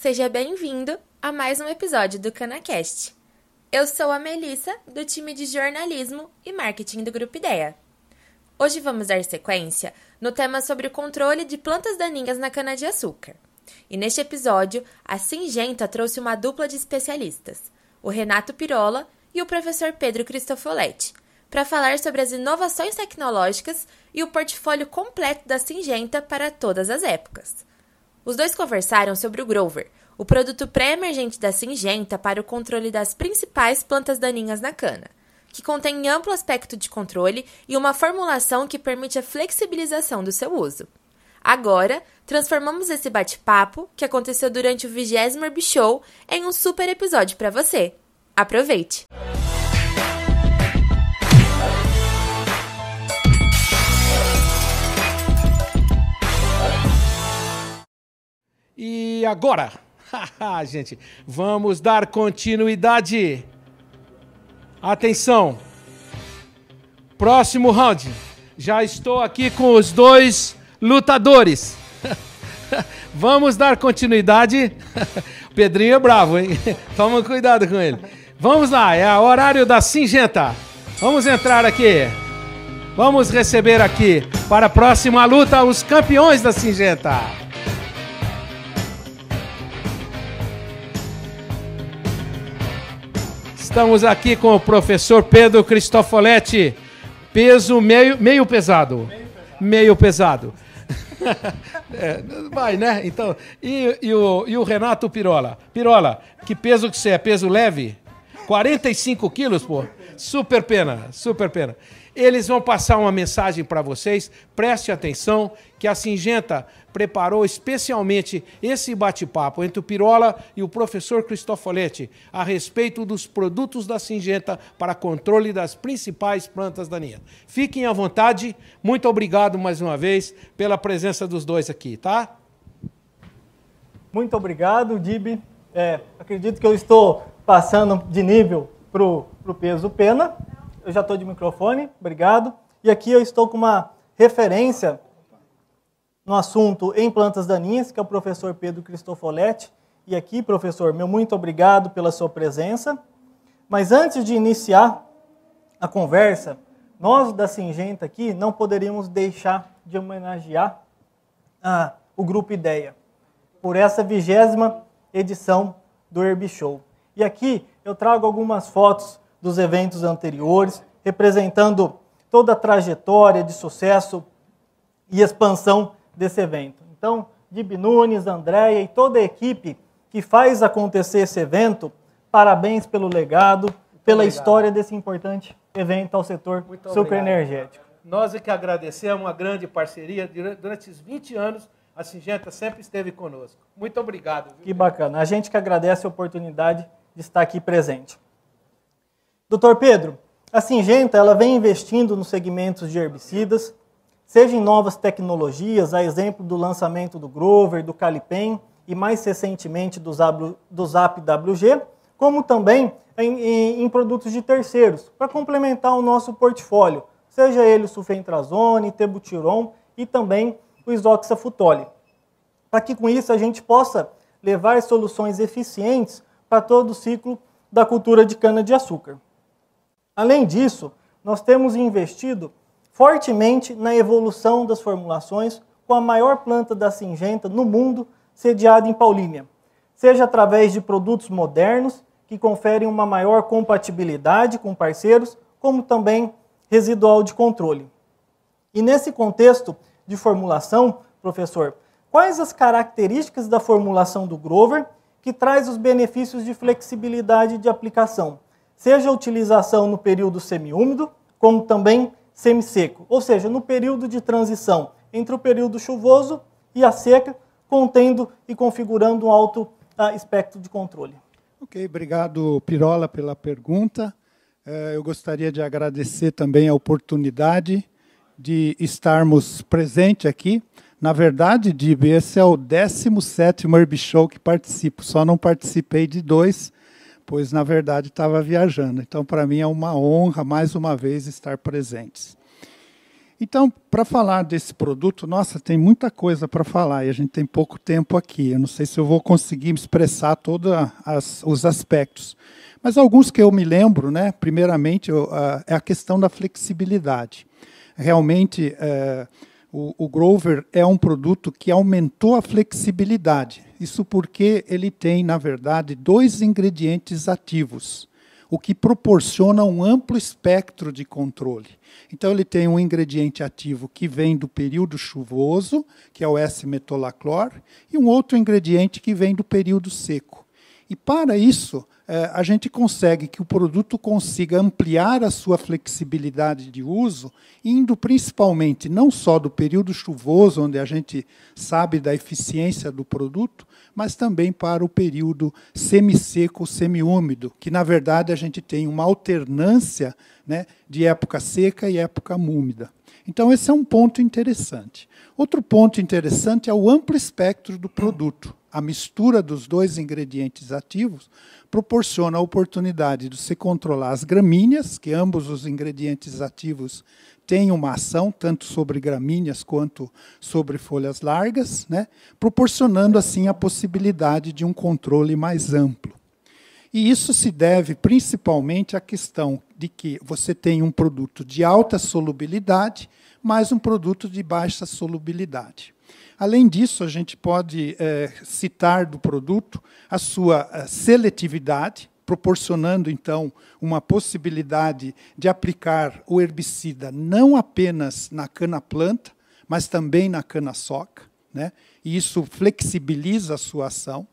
seja bem-vindo a mais um episódio do CanaCast. Eu sou a Melissa, do time de jornalismo e marketing do Grupo Ideia. Hoje vamos dar sequência no tema sobre o controle de plantas daninhas na cana-de-açúcar. E neste episódio, a Singenta trouxe uma dupla de especialistas, o Renato Pirola e o professor Pedro Cristofoletti, para falar sobre as inovações tecnológicas e o portfólio completo da Singenta para todas as épocas. Os dois conversaram sobre o Grover, o produto pré-emergente da Singenta para o controle das principais plantas daninhas na cana, que contém amplo aspecto de controle e uma formulação que permite a flexibilização do seu uso. Agora, transformamos esse bate-papo, que aconteceu durante o 20 Herb Show, em um super episódio para você. Aproveite! E agora, gente, vamos dar continuidade. Atenção. Próximo round. Já estou aqui com os dois lutadores. vamos dar continuidade. Pedrinho é bravo, hein? Toma cuidado com ele. Vamos lá, é o horário da Singenta. Vamos entrar aqui. Vamos receber aqui para a próxima luta os campeões da Singenta. Estamos aqui com o professor Pedro Cristofoletti. Peso meio, meio pesado. Meio pesado. é, vai, né? Então, e, e, o, e o Renato Pirola? Pirola, que peso que você é? Peso leve? 45 quilos, pô? Super pena, super pena. Eles vão passar uma mensagem para vocês. Preste atenção que a Singenta preparou especialmente esse bate-papo entre o Pirola e o professor Cristofoletti a respeito dos produtos da Singenta para controle das principais plantas daninhas. Fiquem à vontade. Muito obrigado mais uma vez pela presença dos dois aqui, tá? Muito obrigado, Dib. É, acredito que eu estou passando de nível para o peso pena eu já estou de microfone, obrigado. E aqui eu estou com uma referência no assunto em plantas daninhas, que é o professor Pedro Cristofoletti. E aqui, professor, meu muito obrigado pela sua presença. Mas antes de iniciar a conversa, nós da Singenta aqui não poderíamos deixar de homenagear ah, o Grupo Ideia por essa vigésima edição do Herb Show. E aqui eu trago algumas fotos dos eventos anteriores, representando toda a trajetória de sucesso e expansão desse evento. Então, Dib Nunes, Andréia e toda a equipe que faz acontecer esse evento, parabéns pelo legado, Muito pela obrigado. história desse importante evento ao setor sucroenergético. Nós é que agradecemos a grande parceria. Durante esses 20 anos, a Singenta sempre esteve conosco. Muito obrigado. Que bacana. A gente que agradece a oportunidade de estar aqui presente. Doutor Pedro, a Singenta ela vem investindo nos segmentos de herbicidas, seja em novas tecnologias, a exemplo do lançamento do Grover, do Calipen e mais recentemente do Zap WG, como também em, em, em produtos de terceiros, para complementar o nosso portfólio, seja ele o sulfentrazone, tebutiron e também o isoxafutole. Para que com isso a gente possa levar soluções eficientes para todo o ciclo da cultura de cana-de-açúcar. Além disso, nós temos investido fortemente na evolução das formulações com a maior planta da Singenta no mundo sediada em Paulínia, seja através de produtos modernos que conferem uma maior compatibilidade com parceiros, como também residual de controle. E nesse contexto de formulação, professor, quais as características da formulação do Grover que traz os benefícios de flexibilidade de aplicação? Seja a utilização no período semiúmido, como também semisseco, ou seja, no período de transição entre o período chuvoso e a seca, contendo e configurando um alto uh, espectro de controle. Ok, obrigado, Pirola, pela pergunta. Uh, eu gostaria de agradecer também a oportunidade de estarmos presentes aqui. Na verdade, Dib, esse é o 17º Herb Show que participo, só não participei de dois, pois na verdade estava viajando. Então, para mim é uma honra mais uma vez estar presentes. Então, para falar desse produto, nossa, tem muita coisa para falar e a gente tem pouco tempo aqui. Eu não sei se eu vou conseguir expressar todos os aspectos. Mas alguns que eu me lembro, né? primeiramente, eu, uh, é a questão da flexibilidade. Realmente, uh, o, o Grover é um produto que aumentou a flexibilidade. Isso porque ele tem, na verdade, dois ingredientes ativos o que proporciona um amplo espectro de controle. Então, ele tem um ingrediente ativo que vem do período chuvoso, que é o S-metolaclor, e um outro ingrediente que vem do período seco. E para isso, eh, a gente consegue que o produto consiga ampliar a sua flexibilidade de uso, indo principalmente não só do período chuvoso, onde a gente sabe da eficiência do produto, mas também para o período semisseco, semiúmido, que na verdade a gente tem uma alternância né, de época seca e época úmida. Então, esse é um ponto interessante. Outro ponto interessante é o amplo espectro do produto. A mistura dos dois ingredientes ativos proporciona a oportunidade de você controlar as gramíneas, que ambos os ingredientes ativos têm uma ação tanto sobre gramíneas quanto sobre folhas largas, né? proporcionando assim a possibilidade de um controle mais amplo. E isso se deve principalmente à questão de que você tem um produto de alta solubilidade, mais um produto de baixa solubilidade. Além disso, a gente pode é, citar do produto a sua eh, seletividade, proporcionando então uma possibilidade de aplicar o herbicida não apenas na cana-planta, mas também na cana-soca, né? e isso flexibiliza a sua ação.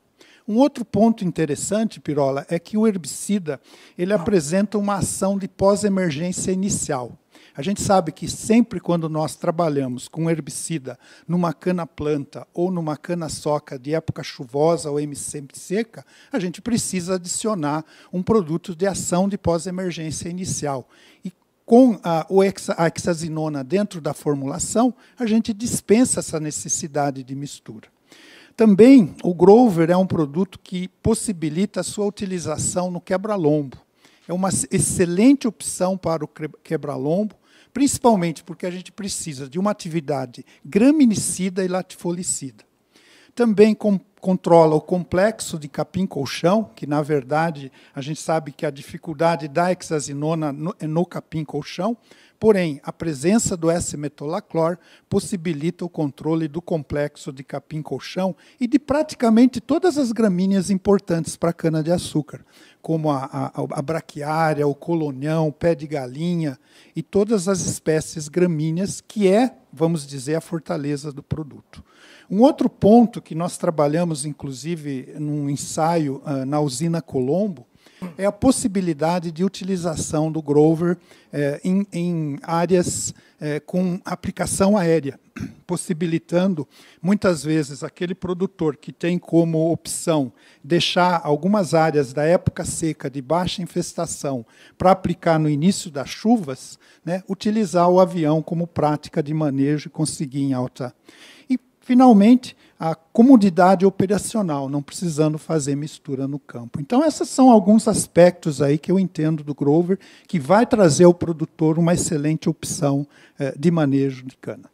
Um outro ponto interessante, Pirola, é que o herbicida ele apresenta uma ação de pós-emergência inicial. A gente sabe que sempre quando nós trabalhamos com herbicida numa cana-planta ou numa cana-soca de época chuvosa ou seca, a gente precisa adicionar um produto de ação de pós-emergência inicial. E com a, a hexazinona dentro da formulação, a gente dispensa essa necessidade de mistura. Também o Grover é um produto que possibilita a sua utilização no quebra-lombo. É uma excelente opção para o quebra-lombo, principalmente porque a gente precisa de uma atividade graminicida e latifolicida. Também com, controla o complexo de capim-colchão, que na verdade a gente sabe que a dificuldade da hexazinona no, é no capim-colchão, porém a presença do S-metolaclor possibilita o controle do complexo de capim-colchão e de praticamente todas as gramíneas importantes para a cana-de-açúcar, como a, a, a braquiária, o colonião, o pé de galinha e todas as espécies gramíneas, que é, vamos dizer, a fortaleza do produto. Um outro ponto que nós trabalhamos, inclusive, num ensaio uh, na usina Colombo, é a possibilidade de utilização do Grover eh, em, em, áreas eh, com aplicação aérea, possibilitando muitas vezes aquele produtor que tem como opção deixar algumas áreas da época seca de baixa infestação para aplicar no início das chuvas, né, utilizar o avião como prática de manejo e conseguir em alta. E, finalmente, a comodidade operacional, não precisando fazer mistura no campo. Então, esses são alguns aspectos aí que eu entendo do Grover, que vai trazer ao produtor uma excelente opção eh, de manejo de cana.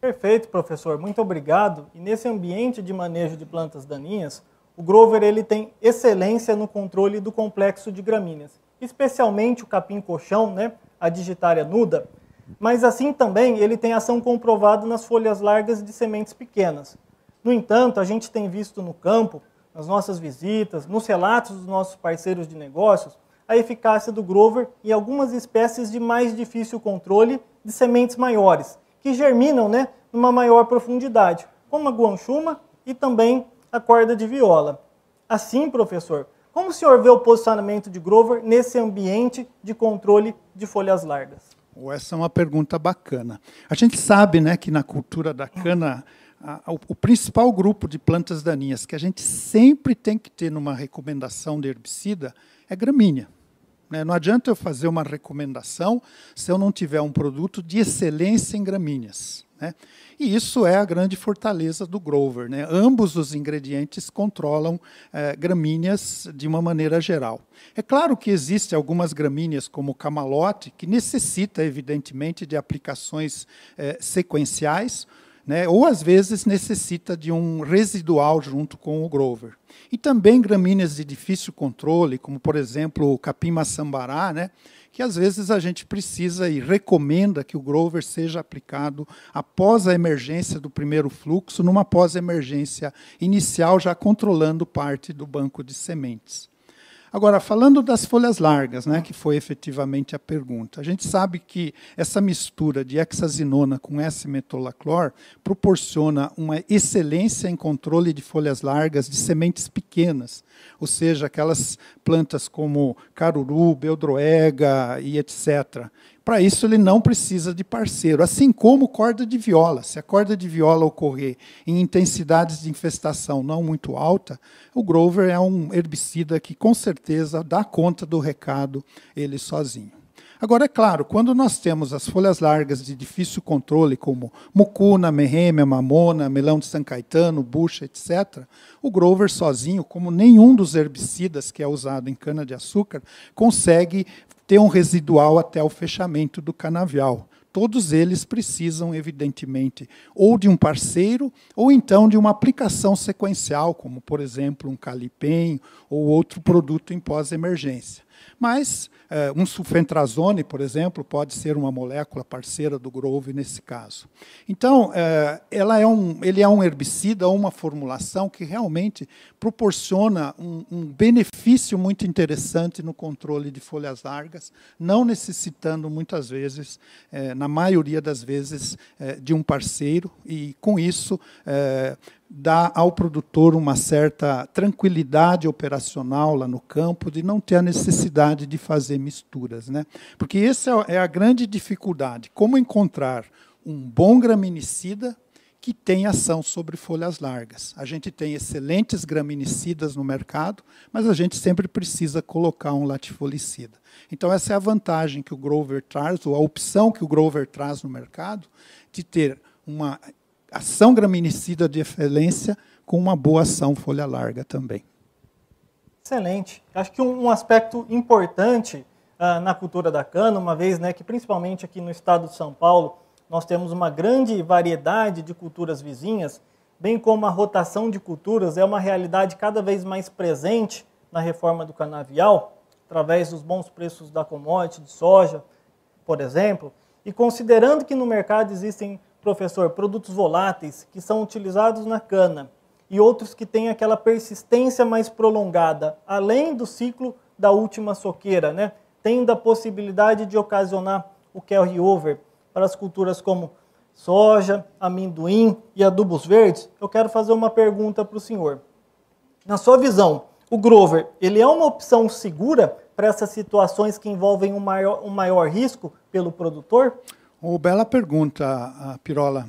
Perfeito, professor. Muito obrigado. E nesse ambiente de manejo de plantas daninhas, o Grover ele tem excelência no controle do complexo de gramíneas, especialmente o capim-colchão, né, a digitária nuda, mas assim também ele tem ação comprovada nas folhas largas de sementes pequenas. No entanto, a gente tem visto no campo, nas nossas visitas, nos relatos dos nossos parceiros de negócios, a eficácia do Grover em algumas espécies de mais difícil controle de sementes maiores, que germinam né, numa maior profundidade, como a guanchuma e também a corda de viola. Assim, professor, como o senhor vê o posicionamento de Grover nesse ambiente de controle de folhas largas? Essa é uma pergunta bacana. A gente sabe né, que na cultura da cana o principal grupo de plantas daninhas que a gente sempre tem que ter numa recomendação de herbicida é gramínea. Né? Não adianta eu fazer uma recomendação se eu não tiver um produto de excelência em gramíneas. Né? E isso é a grande fortaleza do Grover. Né? Ambos os ingredientes controlam eh, gramíneas de uma maneira geral. É claro que existem algumas gramíneas, como o camalote, que necessita, evidentemente, de aplicações eh, sequenciais, né? ou às vezes necessita de um residual junto com o Grover. E também gramíneas de difícil controle, como por exemplo o capim maçambará, né? que às vezes a gente precisa e recomenda que o Grover seja aplicado após a emergência do primeiro fluxo, numa pós-emergência inicial, já controlando parte do banco de sementes. Agora, falando das folhas largas, né, que foi efetivamente a pergunta, a gente sabe que essa mistura de hexazinona com S-metolaclor proporciona uma excelência em controle de folhas largas de sementes pequenas, ou seja, aquelas plantas como caruru, beldroega e etc. Para isso, ele não precisa de parceiro, assim como corda de viola. Se a corda de viola ocorrer em intensidades de infestação não muito alta, o Grover é um herbicida que com certeza dá conta do recado ele sozinho. Agora, é claro, quando nós temos as folhas largas de difícil controle, como mucuna, merrêmia, mamona, melão de São Caetano, bucha, etc., o Grover sozinho, como nenhum dos herbicidas que é usado em cana-de-açúcar, consegue ter um residual até o fechamento do canavial. Todos eles precisam, evidentemente, ou de um parceiro, ou então de uma aplicação sequencial, como, por exemplo, um calipem ou outro produto em pós-emergência. Mas é, um sulfentrazone, por exemplo, pode ser uma molécula parceira do Grove nesse caso. Então, é, ela é um, ele é um herbicida ou uma formulação que realmente proporciona um, um benefício muito interessante no controle de folhas largas, não necessitando muitas vezes, é, na maioria das vezes, de um parceiro, e com isso dá ao produtor uma certa tranquilidade operacional lá no campo, de não ter a necessidade de fazer misturas. Né? Porque essa é a grande dificuldade: como encontrar um bom graminicida que tem ação sobre folhas largas. A gente tem excelentes graminicidas no mercado, mas a gente sempre precisa colocar um latifolicida. Então, essa é a vantagem que o Grover traz, ou a opção que o Grover traz no mercado, de ter uma ação graminicida de excelência com uma boa ação folha larga também. Excelente. Acho que um, aspecto importante uh, na cultura da cana, uma vez né, que principalmente aqui no estado de São Paulo, nós temos uma grande variedade de culturas vizinhas, bem como a rotação de culturas é uma realidade cada vez mais presente na reforma do canavial, através dos bons preços da commodity, de soja, por exemplo, e considerando que no mercado existem professor, produtos voláteis que são utilizados na cana e outros que têm aquela persistência mais prolongada, além do ciclo da última soqueira, né? tendo a possibilidade de ocasionar o carry-over para as culturas como soja, amendoim e adubos verdes, eu quero fazer uma pergunta para o senhor. Na sua visão, o Grover, ele é uma opção segura para essas situações que envolvem um maior, um maior risco pelo produtor? Oh, bela pergunta, Pirola.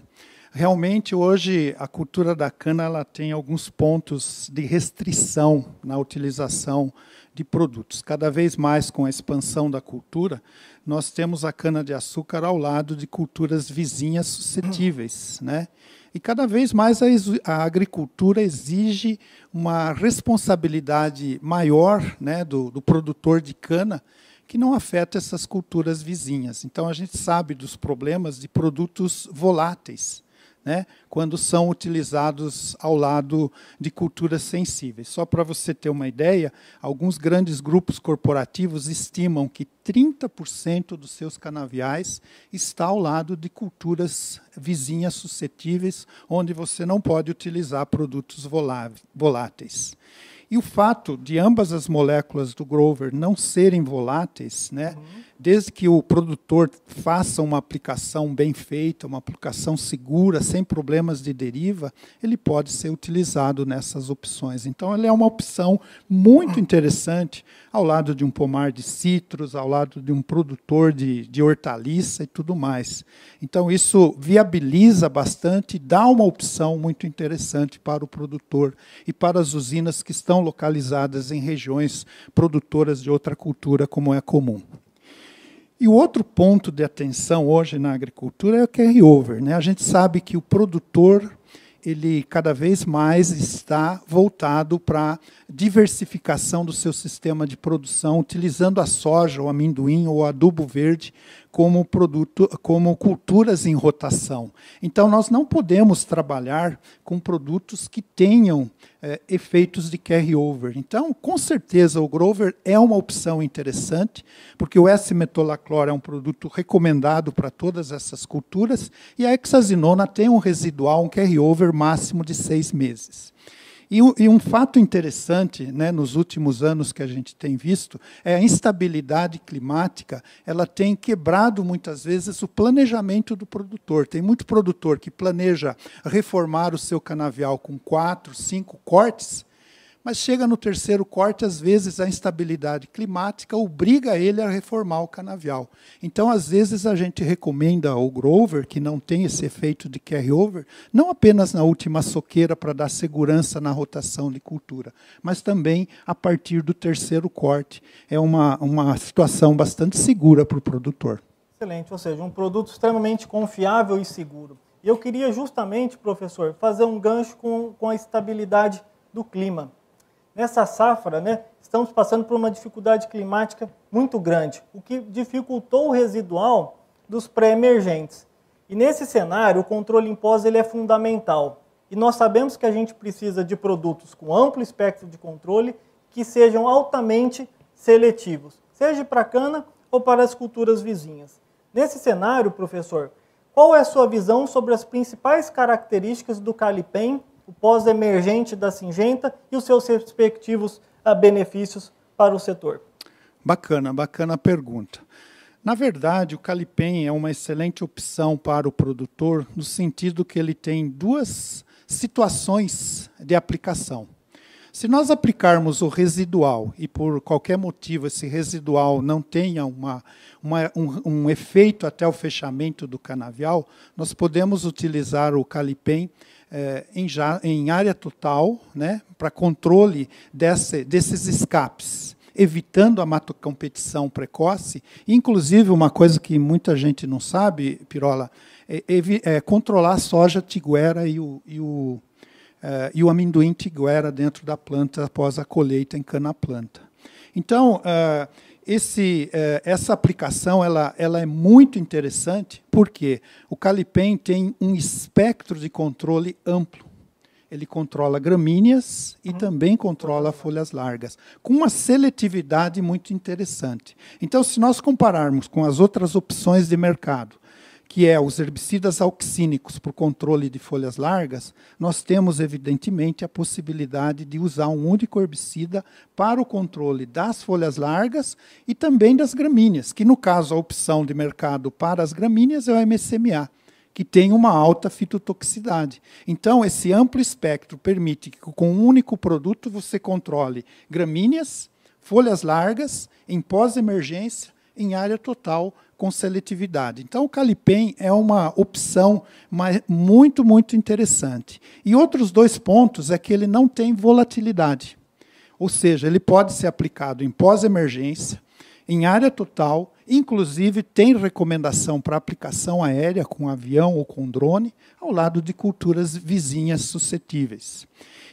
Realmente, hoje, a cultura da cana ela tem alguns pontos de restrição na utilização de produtos. Cada vez mais, com a expansão da cultura, nós temos a cana-de-açúcar ao lado de culturas vizinhas suscetíveis. Né? E cada vez mais a, a agricultura exige uma responsabilidade maior né, do, do produtor de cana que não afeta essas culturas vizinhas. Então, a gente sabe dos problemas de produtos voláteis, né, quando são utilizados ao lado de culturas sensíveis. Só para você ter uma ideia, alguns grandes grupos corporativos estimam que 30% dos seus canaviais está ao lado de culturas vizinhas suscetíveis, onde você não pode utilizar produtos voláteis. E o fato de ambas as moléculas do Grover não serem voláteis, né, uhum. Desde que o produtor faça uma aplicação bem feita, uma aplicação segura, sem problemas de deriva, ele pode ser utilizado nessas opções. Então, ele é uma opção muito interessante ao lado de um pomar de citros, ao lado de um produtor de, de hortaliça e tudo mais. Então, isso viabiliza bastante, dá uma opção muito interessante para o produtor e para as usinas que estão localizadas em regiões produtoras de outra cultura, como é comum. E o outro ponto de atenção hoje na agricultura é o carry-over. Né? A gente sabe que o produtor ele cada vez mais está voltado para diversificação do seu sistema de produção, utilizando a soja, o amendoim ou o adubo verde como produto, como culturas em rotação. Então nós não podemos trabalhar com produtos que tenham é, efeitos de carry-over. Então, com certeza, o Grover é uma opção interessante, porque o S-metolaclor é um produto recomendado para todas essas culturas, e a hexazinona tem um residual, um carry-over máximo de seis meses. E, e, um fato interessante, né, nos últimos anos que a gente tem visto, é a instabilidade climática. Ela tem quebrado muitas vezes o planejamento do produtor. Tem muito produtor que planeja reformar o seu canavial com quatro, cinco cortes mas chega no terceiro corte, às vezes a instabilidade climática obriga ele a reformar o canavial. Então, às vezes, a gente recomenda ao grover, que não tem esse efeito de carry-over, não apenas na última soqueira para dar segurança na rotação de cultura, mas também a partir do terceiro corte. É uma, uma situação bastante segura para o produtor. Excelente, ou seja, um produto extremamente confiável e seguro. E eu queria justamente, professor, fazer um gancho com, com a estabilidade do clima nessa safra, né, estamos passando por uma dificuldade climática muito grande, o que dificultou o residual dos pré-emergentes. E nesse cenário, o controle em pós ele é fundamental. E nós sabemos que a gente precisa de produtos com amplo espectro de controle que sejam altamente seletivos, seja para cana ou para as culturas vizinhas. Nesse cenário, professor, qual é a sua visão sobre as principais características do Calipem o pós-emergente da Singenta e os seus respectivos ah, benefícios para o setor? Bacana, bacana pergunta. Na verdade, o Calipem é uma excelente opção para o produtor, no sentido que ele tem duas situações de aplicação. Se nós aplicarmos o residual e por qualquer motivo esse residual não tenha uma, uma, um, um, efeito até o fechamento do canavial, nós podemos utilizar o Calipem é, em, já, em, área total, né, para controle desse, desses escapes, evitando a matocompetição precoce. Inclusive, uma coisa que muita gente não sabe, Pirola, é, é controlar a soja tiguera e o, e o, é, e o amendoim tiguera dentro da planta após a colheita em cana-planta. Então, uh, esse, eh, essa aplicação ela, ela é muito interessante porque o Calipen tem um espectro de controle amplo. Ele controla gramíneas e uhum. também controla folhas largas, com uma seletividade muito interessante. Então, se nós compararmos com as outras opções de mercado, que é os herbicidas auxínicos por controle de folhas largas, nós temos, evidentemente, a possibilidade de usar um único herbicida para o controle das folhas largas e também das gramíneas, que, no caso, a opção de mercado para as gramíneas é o MSMA que tem uma alta fitotoxicidade. Então, esse amplo espectro permite que, com um único produto, você controle gramíneas, folhas largas, em pós-emergência, em área total, com seletividade. Então, o Calipem é uma opção muito, muito interessante. E outros dois pontos é que ele não tem volatilidade. Ou seja, ele pode ser aplicado em pós-emergência, em área total, inclusive tem recomendação para aplicação aérea com avião ou com drone, ao lado de culturas vizinhas suscetíveis.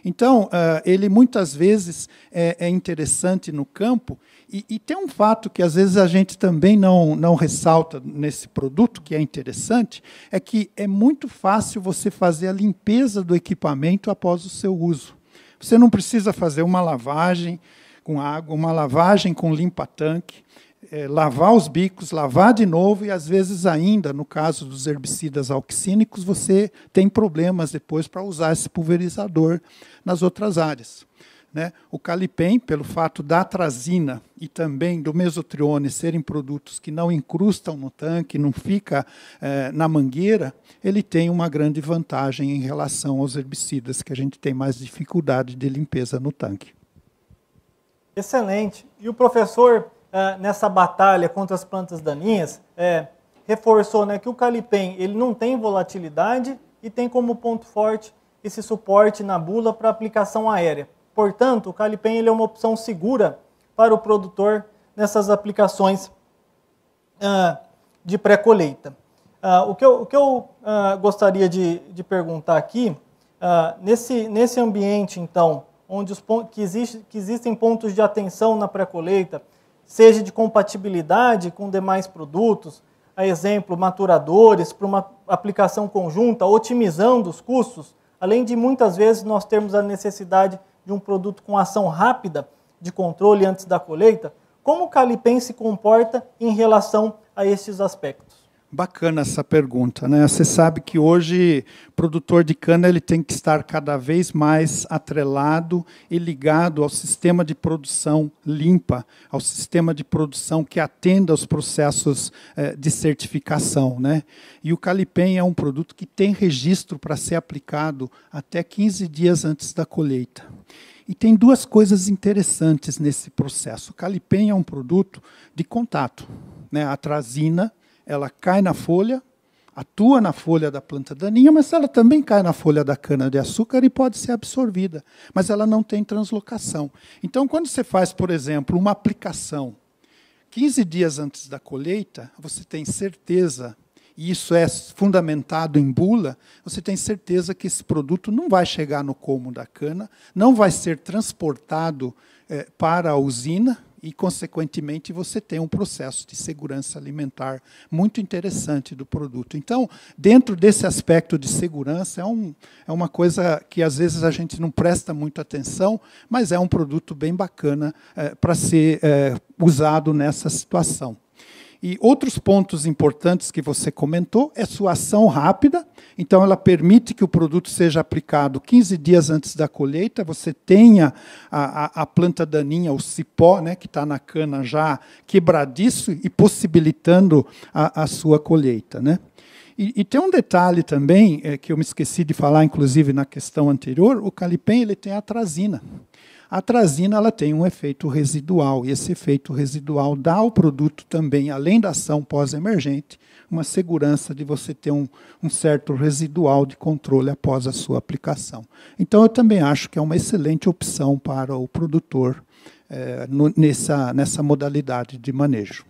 Então, uh, ele muitas vezes é, é interessante no campo e, e, tem um fato que às vezes a gente também não, não ressalta nesse produto, que é interessante, é que é muito fácil você fazer a limpeza do equipamento após o seu uso. Você não precisa fazer uma lavagem com água, uma lavagem com limpa-tanque, é, lavar os bicos, lavar de novo, e às vezes ainda, no caso dos herbicidas auxínicos, você tem problemas depois para usar esse pulverizador nas outras áreas. Né? O Calipem, pelo fato da atrazina e também do mesotrione serem produtos que não incrustam no tanque, não fica eh, na mangueira, ele tem uma grande vantagem em relação aos herbicidas, que a gente tem mais dificuldade de limpeza no tanque. Excelente. E o professor, eh, nessa batalha contra as plantas daninhas, eh, reforçou né, que o Calipem ele não tem volatilidade e tem como ponto forte esse suporte na bula para aplicação aérea. Portanto, o Calipen ele é uma opção segura para o produtor nessas aplicações uh, de pré-colheita. Uh, o que eu, o que eu uh, gostaria de, de, perguntar aqui, nesse, nesse ambiente, então, onde os que, existe, que existem pontos de atenção na pré-colheita, seja de compatibilidade com demais produtos, a exemplo, maturadores, para uma aplicação conjunta, otimizando os custos, além de muitas vezes nós termos a necessidade de um produto com ação rápida de controle antes da colheita, como o Calipen se comporta em relação a estes aspectos? Bacana essa pergunta, né? Você sabe que hoje produtor de cana ele tem que estar cada vez mais atrelado e ligado ao sistema de produção limpa, ao sistema de produção que atenda aos processos eh, de certificação, né? E o Calipen é um produto que tem registro para ser aplicado até 15 dias antes da colheita. E tem duas coisas interessantes nesse processo. O Calipen é um produto de contato, né? A trazina ela cai na folha, atua na folha da planta daninha, mas ela também cai na folha da cana-de-açúcar e pode ser absorvida, mas ela não tem translocação. Então, quando você faz, por exemplo, uma aplicação 15 dias antes da colheita, você tem certeza, e isso é fundamentado em bula, você tem certeza que esse produto não vai chegar no colmo da cana, não vai ser transportado é, para a usina, e, consequentemente, você tem um processo de segurança alimentar muito interessante do produto. Então, dentro desse aspecto de segurança, é, um, é uma coisa que às vezes a gente não presta muita atenção, mas é um produto bem bacana é, para ser é, usado nessa situação. E outros pontos importantes que você comentou é sua ação rápida, então ela permite que o produto seja aplicado 15 dias antes da colheita, você tenha a, a, a planta daninha, o cipó, né, que está na cana já quebradiço e possibilitando a, a sua colheita. Né? E, e, tem um detalhe também é, que eu me esqueci de falar, inclusive na questão anterior, o calipem ele tem atrazina. A trazina ela tem um efeito residual, e esse efeito residual dá ao produto também, além da ação pós-emergente, uma segurança de você ter um, um, certo residual de controle após a sua aplicação. Então, eu também acho que é uma excelente opção para o produtor é, no, nessa, nessa modalidade de manejo.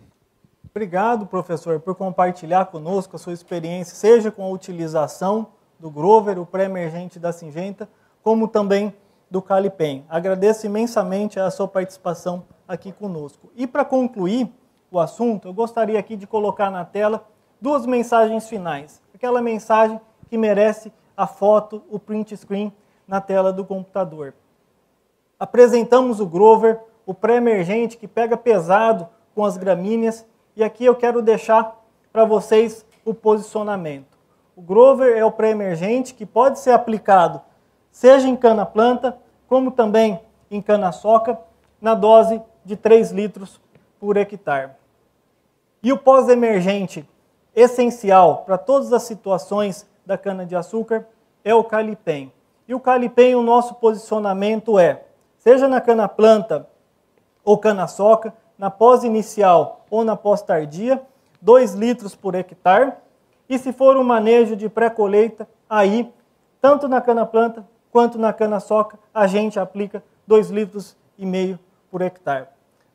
Obrigado, professor, por compartilhar conosco a sua experiência, seja com a utilização do Grover, o pré-emergente da Singenta, como também do Calipen. Agradeço imensamente a sua participação aqui conosco. E para concluir o assunto, eu gostaria aqui de colocar na tela duas mensagens finais. Aquela mensagem que merece a foto, o print screen na tela do computador. Apresentamos o Grover, o pré-emergente que pega pesado com as gramíneas, e aqui eu quero deixar para vocês o posicionamento. O Grover é o pré-emergente que pode ser aplicado seja em cana-planta, como também em cana-soca, na dose de 3 litros por hectare. E o pós-emergente essencial para todas as situações da cana-de-açúcar é o Calipen. E o Calipen, o nosso posicionamento é, seja na cana-planta ou cana-soca, na pós-inicial ou na pós-tardia, 2 litros por hectare. E se for um manejo de pré-colheita, aí, tanto na cana-planta quanto na cana-soca a gente aplica 2 litros e meio por hectare.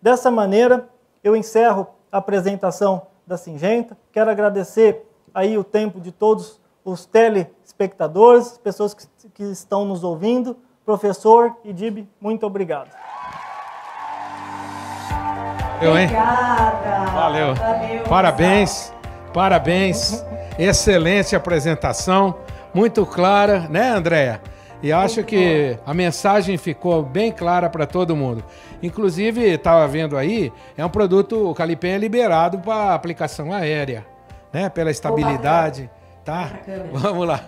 Dessa maneira, eu encerro a apresentação da Singenta. Quero agradecer aí o tempo de todos os telespectadores, pessoas que, que estão nos ouvindo. Professor Idib, muito obrigado. Valeu, hein? Obrigada. Valeu. Valeu parabéns, parabéns. Excelente apresentação, muito clara, né, Andréia? E acho que a mensagem ficou bem clara para todo mundo. Inclusive, estava vendo aí, é um produto, o Calipen é liberado para aplicação aérea, né? Pela estabilidade. Tá? Vamos lá.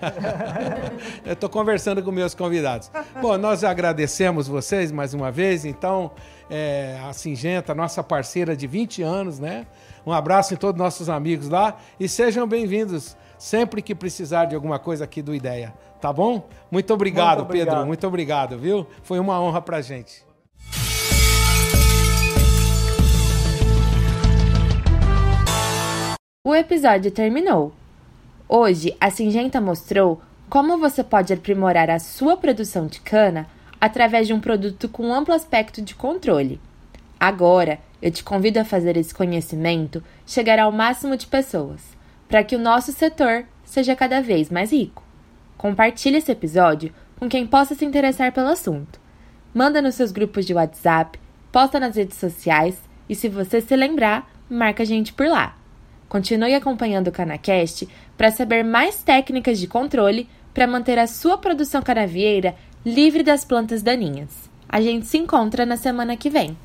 Eu estou conversando com meus convidados. Bom, nós agradecemos vocês mais uma vez. Então, é, a Singenta, nossa parceira de 20 anos, né? Um abraço em todos nossos amigos lá e sejam bem-vindos sempre que precisar de alguma coisa aqui do Ideia. Tá bom? Muito obrigado, Muito obrigado. Pedro. Muito obrigado, viu? Foi uma honra pra gente. O episódio terminou. Hoje, a Singenta mostrou como você pode aprimorar a sua produção de cana através de um produto com amplo aspecto de controle. Agora, Eu te convido a fazer esse conhecimento chegar ao máximo de pessoas, para que o nosso setor seja cada vez mais rico. Compartilhe esse episódio com quem possa se interessar pelo assunto. Manda nos seus grupos de WhatsApp, posta nas redes sociais e, se você se lembrar, marca a gente por lá. Continue acompanhando o Canacast para saber mais técnicas de controle para manter a sua produção canavieira livre das plantas daninhas. A gente se encontra na semana que vem.